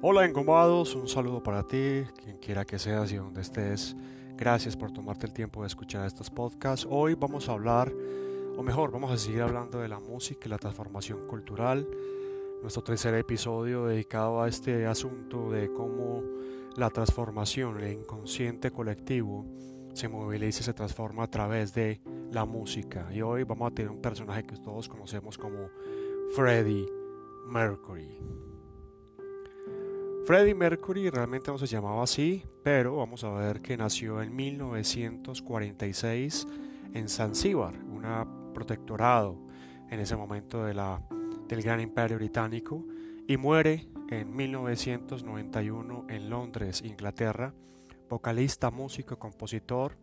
Hola engombados, un saludo para ti, quien quiera que seas y donde estés. Gracias por tomarte el tiempo de escuchar estos podcasts. Hoy vamos a hablar, o mejor, vamos a seguir hablando de la música y la transformación cultural. Nuestro tercer episodio dedicado a este asunto de cómo la transformación, el inconsciente colectivo, se moviliza y se transforma a través de la música. Y hoy vamos a tener un personaje que todos conocemos como Freddie Mercury. Freddie Mercury realmente no se llamaba así, pero vamos a ver que nació en 1946 en Zanzíbar, un protectorado en ese momento del gran imperio británico, y muere en 1991 en Londres, Inglaterra, vocalista, músico, compositor,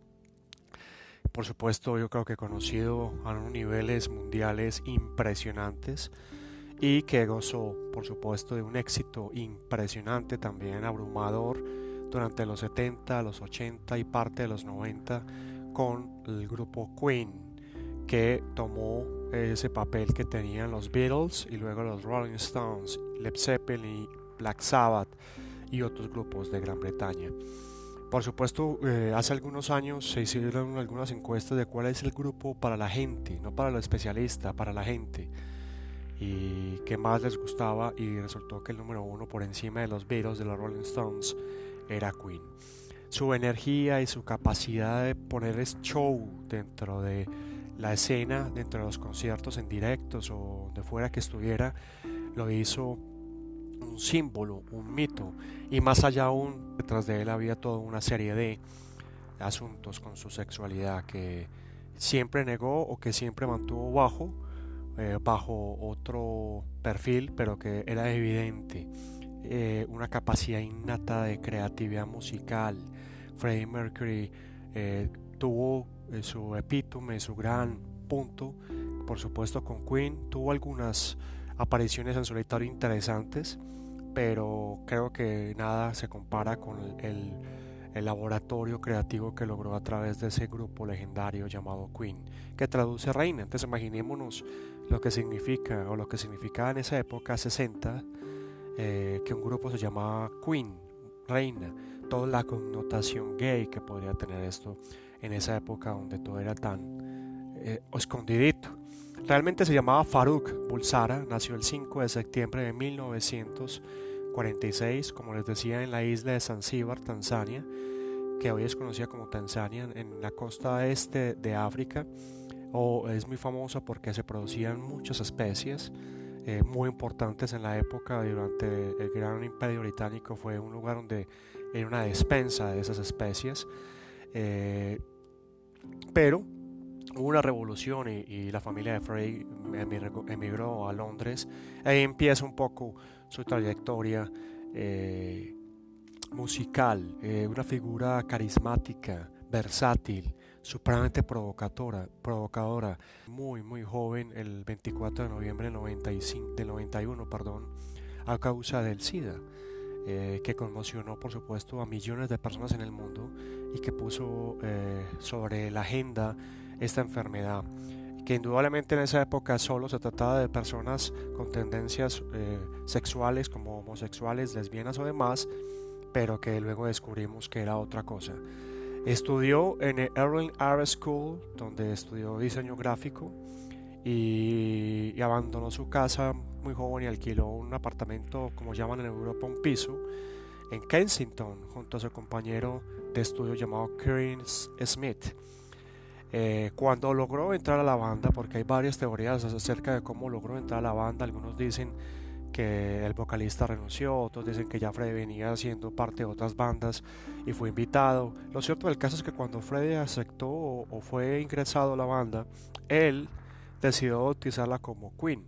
por supuesto yo creo que conocido a unos niveles mundiales impresionantes y que gozó, por supuesto, de un éxito impresionante, también abrumador, durante los 70, los 80 y parte de los 90 con el grupo Queen, que tomó ese papel que tenían los Beatles y luego los Rolling Stones, Led Zeppelin y Black Sabbath y otros grupos de Gran Bretaña. Por supuesto, eh, hace algunos años se hicieron algunas encuestas de cuál es el grupo para la gente, no para los especialistas, para la gente y qué más les gustaba y resultó que el número uno por encima de los Beatles de los Rolling Stones era Queen. Su energía y su capacidad de poner show dentro de la escena, dentro de los conciertos en directos o de fuera que estuviera, lo hizo un símbolo, un mito y más allá aún detrás de él había toda una serie de asuntos con su sexualidad que siempre negó o que siempre mantuvo bajo eh, bajo otro perfil, pero que era evidente eh, una capacidad innata de creatividad musical. Freddie Mercury eh, tuvo su epítome, su gran punto, por supuesto con Queen, tuvo algunas apariciones en solitario interesantes, pero creo que nada se compara con el, el laboratorio creativo que logró a través de ese grupo legendario llamado Queen, que traduce reina. Entonces imaginémonos lo que significa o lo que significaba en esa época 60 eh, que un grupo se llamaba Queen, reina, toda la connotación gay que podría tener esto en esa época donde todo era tan eh, escondidito. Realmente se llamaba Farouk Bulsara, nació el 5 de septiembre de 1946, como les decía, en la isla de Zanzíbar, Tanzania, que hoy es conocida como Tanzania, en la costa este de África o es muy famosa porque se producían muchas especies eh, muy importantes en la época durante el gran imperio británico fue un lugar donde era una despensa de esas especies eh, pero hubo una revolución y, la familia de Frey emigró a Londres. Ahí empieza un poco su trayectoria eh, musical una figura carismática versátil supremamente provocadora, provocadora, muy muy joven, el 24 de noviembre del, 95, del 91, perdón, a causa del SIDA, eh, que conmocionó por supuesto a millones de personas en el mundo y que puso eh, sobre la agenda esta enfermedad que indudablemente en esa época solo se trataba de personas con tendencias eh, sexuales como homosexuales, lesbianas o demás, pero que luego descubrimos que era otra cosa. Estudió en el Erling Art School, donde estudió diseño gráfico y, abandonó su casa muy joven y alquiló un apartamento, como llaman en Europa, un piso, en Kensington, junto a su compañero de estudio llamado Kieran Smith. Eh, cuando logró entrar a la banda, porque hay varias teorías acerca de cómo logró entrar a la banda, algunos dicen que el vocalista renunció, otros dicen que ya Freddy venía siendo parte de otras bandas y fue invitado. Lo cierto del caso es que cuando Freddy aceptó o, fue ingresado a la banda, él decidió bautizarla como Queen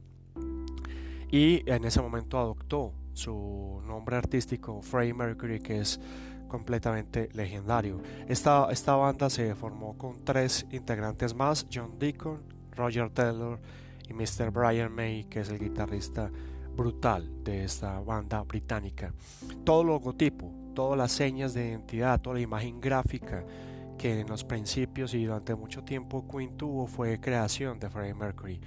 y en ese momento adoptó su nombre artístico Freddie Mercury que es completamente legendario. Esta, esta banda se formó con tres integrantes más, John Deacon, Roger Taylor y Mr. Brian May, que es el guitarrista brutal de esta banda británica. Todo logotipo, todas las señas de identidad, toda la imagen gráfica que en los principios y durante mucho tiempo Queen tuvo fue creación de Freddie Mercury.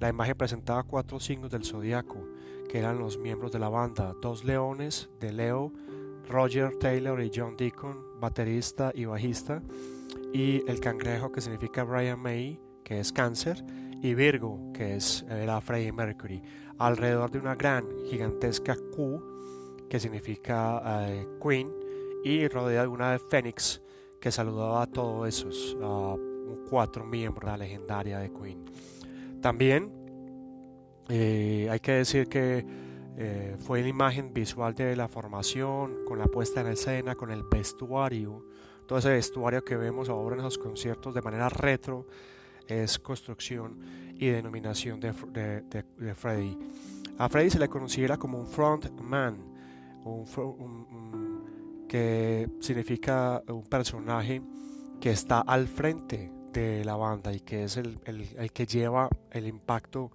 La imagen presentaba cuatro signos del zodiaco que eran los miembros de la banda, dos leones de Leo, Roger Taylor y John Deacon, baterista y bajista, y el cangrejo que significa Brian May, que es cáncer, y Virgo, que es la Freddie Mercury, alrededor de una gran, gigantesca Q, que significa eh, Queen, y rodeada de una de Fénix, que saludaba a todos esos cuatro miembros de la legendaria de Queen. También eh, hay que decir que eh, fue la imagen visual de la formación, con la puesta en escena, con el vestuario, todo ese vestuario que vemos ahora en los conciertos de manera retro, es construcción y denominación de, de, de, Freddy. A Freddy se le considera como un frontman, un, que significa un personaje que está al frente de la banda y que es el, el, que lleva el impacto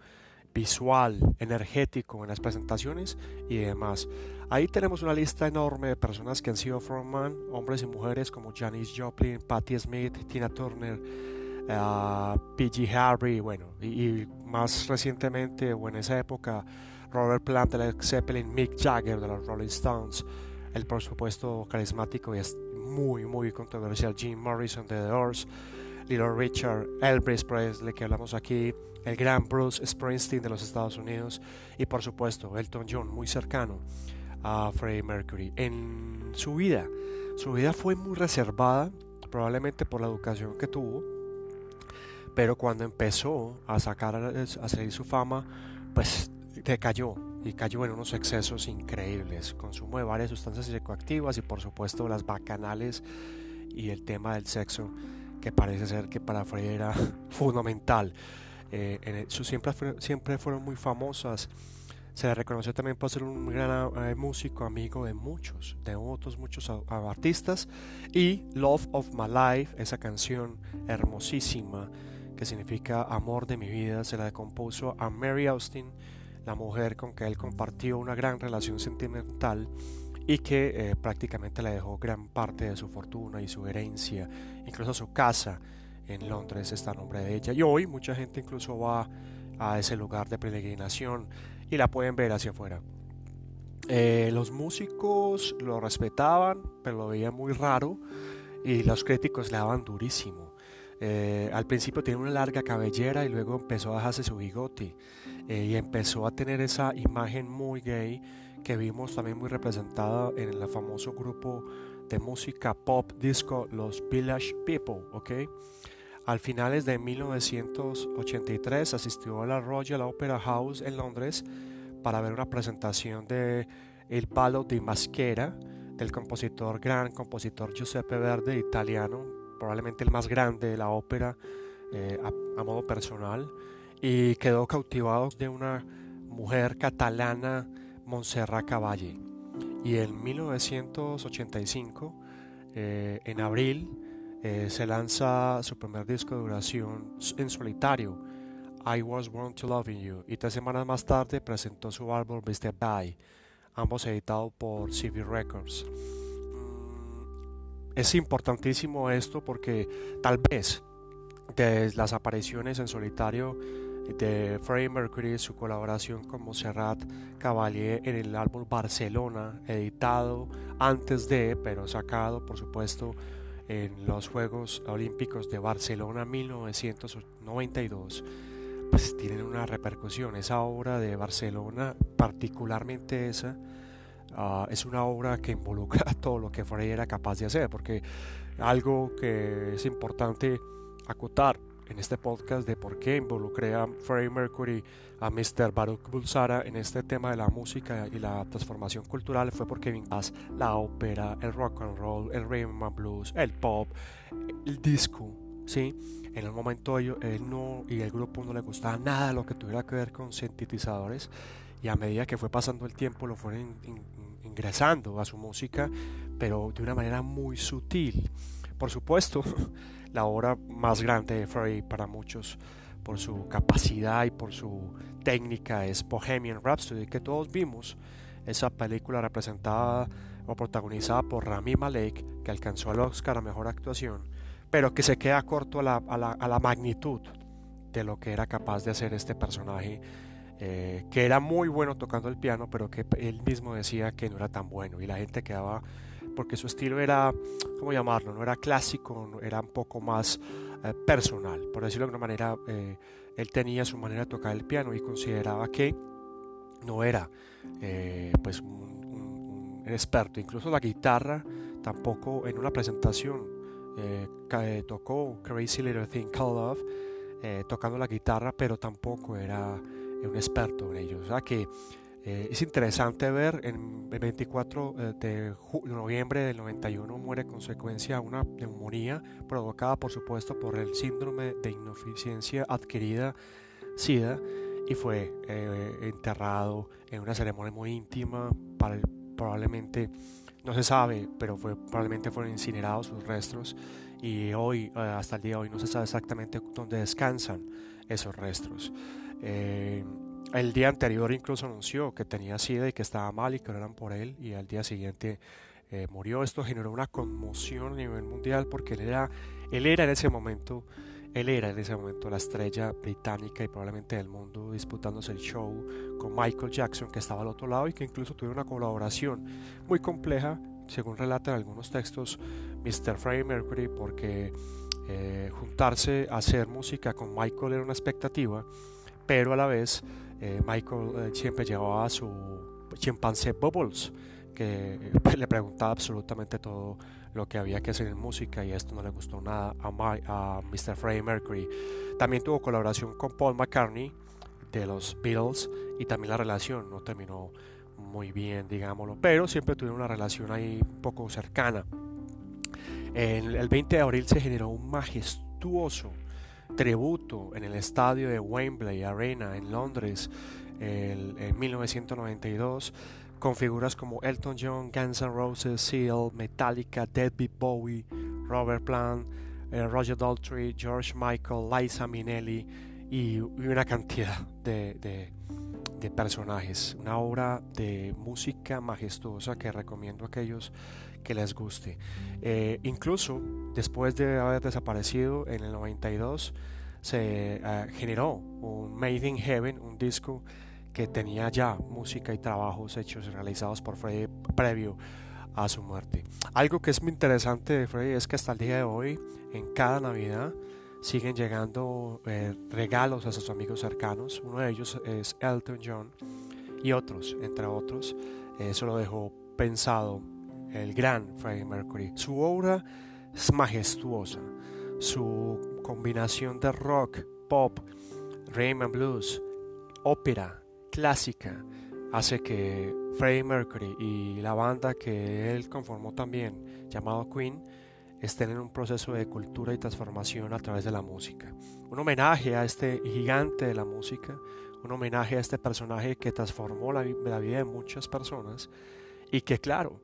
visual, energético en las presentaciones y demás. Ahí tenemos una lista enorme de personas que han sido frontman, hombres y mujeres como Janis Joplin, Patti Smith, Tina Turner, P.G. Harvey, bueno, y, más recientemente o en esa época Robert Plant de Led Zeppelin, Mick Jagger de los Rolling Stones, el por supuesto carismático y es muy muy controversial Jim Morrison de The Doors, Little Richard, Elvis Presley que hablamos aquí, el gran Bruce Springsteen de los Estados Unidos y por supuesto Elton John, muy cercano a Freddie Mercury. En su vida, su vida fue muy reservada, probablemente por la educación que tuvo, pero cuando empezó a sacar a salir su fama, pues decayó y cayó en unos excesos increíbles, consumo de varias sustancias psicoactivas y por supuesto las bacanales y el tema del sexo que parece ser que para Freire era fundamental. Eh, sus siempre, siempre fueron muy famosas. Se le reconoció también por ser un gran eh, músico, amigo de muchos, de otros muchos artistas. Y Love of My Life, esa canción hermosísima que significa Amor de mi vida, se la compuso a Mary Austin, la mujer con que él compartió una gran relación sentimental y que eh, prácticamente le dejó gran parte de su fortuna y su herencia, incluso su casa en Londres está a nombre de ella. Y hoy mucha gente incluso va a ese lugar de peregrinación y la pueden ver hacia afuera. Eh, los músicos lo respetaban, pero lo veían muy raro y los críticos le daban durísimo. Eh, al principio tenía una larga cabellera y luego empezó a dejarse su bigote y empezó a tener esa imagen muy gay que vimos también muy representada en el famoso grupo de música pop disco Los Village People, ¿ok? Al finales de 1983 asistió a la Royal Opera House en Londres para ver una presentación de El Palo di Maschera del compositor, gran compositor Giuseppe Verdi, italiano, probablemente el más grande de la ópera eh, a, modo personal, y quedó cautivado de una mujer catalana Montserrat Caballé. Y en 1985, eh, en abril, eh, se lanza su primer disco de duración en solitario, I Was Born to Love You, y tres semanas más tarde presentó su álbum Mr. Die, ambos editados por CB Records. Es importantísimo esto porque tal vez desde las apariciones en solitario de Freddie Mercury, su colaboración con Montserrat Caballé en el álbum Barcelona, editado antes de, pero sacado por supuesto en los Juegos Olímpicos de Barcelona 1992, pues tienen una repercusión. Esa obra de Barcelona, particularmente esa, ah, es una obra que involucra todo lo que Freddie era capaz de hacer, porque algo que es importante acotar en este podcast de por qué involucré a Freddie Mercury, a Mr. Baruch Bulsara en este tema de la música y la transformación cultural fue porque vinculas la ópera, el rock and roll, el rhythm and blues, el pop, el disco, ¿sí? En el momento él no y el grupo no le gustaba nada lo que tuviera que ver con sintetizadores y a medida que fue pasando el tiempo lo fueron ingresando a su música, pero de una manera muy sutil. Por supuesto, la obra más grande de Freddie para muchos por su capacidad y por su técnica es Bohemian Rhapsody, que todos vimos esa película representada o protagonizada por Rami Malek, que alcanzó el Oscar a Mejor Actuación, pero que se queda corto a la, magnitud de lo que era capaz de hacer este personaje eh, que era muy bueno tocando el piano, pero que él mismo decía que no era tan bueno y la gente quedaba, porque su estilo era, ¿cómo llamarlo? No era clásico, era un poco más eh, personal, por decirlo de alguna manera, eh, él tenía su manera de tocar el piano y consideraba que no era pues un, experto, incluso la guitarra tampoco en una presentación tocó Crazy Little Thing Called Love tocando la guitarra, pero tampoco era un experto en ello. O sea que eh, es interesante ver en el 24 eh, de noviembre del 91 muere consecuencia una neumonía provocada por supuesto por el síndrome de inoficiencia adquirida SIDA y fue eh, enterrado en una ceremonia muy íntima para probablemente no se sabe pero fue probablemente fueron incinerados sus restos y hoy hasta el día de hoy no se sabe exactamente dónde descansan esos restos eh, el día anterior incluso anunció que tenía SIDA y que estaba mal y que no eran por él y al día siguiente eh, murió. Esto generó una conmoción a nivel mundial porque él era, él era en ese momento, él era en ese momento la estrella británica y probablemente del mundo disputándose el show con Michael Jackson que estaba al otro lado y que incluso tuvo una colaboración muy compleja, según relatan algunos textos Mr. Freddie Mercury, porque eh, juntarse a hacer música con Michael era una expectativa pero a la vez eh, Michael eh, siempre llevaba a su chimpancé Bubbles, que eh, le preguntaba absolutamente todo lo que había que hacer en música y esto no le gustó nada a, a Mr. Freddie Mercury. También tuvo colaboración con Paul McCartney de los Beatles y también la relación no terminó muy bien, digámoslo, pero siempre tuvieron una relación ahí poco cercana. El 20 de abril se generó un majestuoso tributo en el estadio de Wembley Arena en Londres en 1992 con figuras como Elton John, Guns N' Roses, Seal, Metallica, Deadbeat Bowie, Robert Plant, eh, Roger Daltrey, George Michael, Liza Minnelli y, una cantidad de, personajes. Una obra de música majestuosa que recomiendo a aquellos que les guste. Eh, incluso después de haber desaparecido en el 92, se eh, generó un Made in Heaven, un disco que tenía ya música y trabajos hechos y realizados por Freddy previo a su muerte. Algo que es muy interesante de Freddy es que hasta el día de hoy, en cada Navidad, siguen llegando eh, regalos a sus amigos cercanos. Uno de ellos es Elton John y otros, entre otros. Eso lo dejó pensado el gran Freddie Mercury. Su obra es majestuosa, su combinación de rock, pop, Rhythm blues, ópera, clásica, hace que Freddie Mercury y la banda que él conformó también, llamado Queen, estén en un proceso de cultura y transformación a través de la música. Un homenaje a este gigante de la música, un homenaje a este personaje que transformó la, la vida de muchas personas y que claro,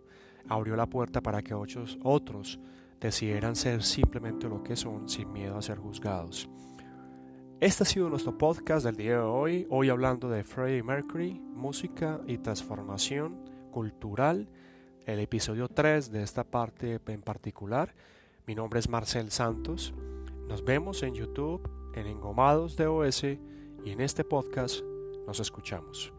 abrió la puerta para que otros, otros decidieran ser simplemente lo que son sin miedo a ser juzgados. Este ha sido nuestro podcast del día de hoy, hoy hablando de Freddie Mercury, música y transformación cultural, el episodio 3 de esta parte en particular. Mi nombre es Marcel Santos. Nos vemos en YouTube, en Engomados de OS y en este podcast nos escuchamos.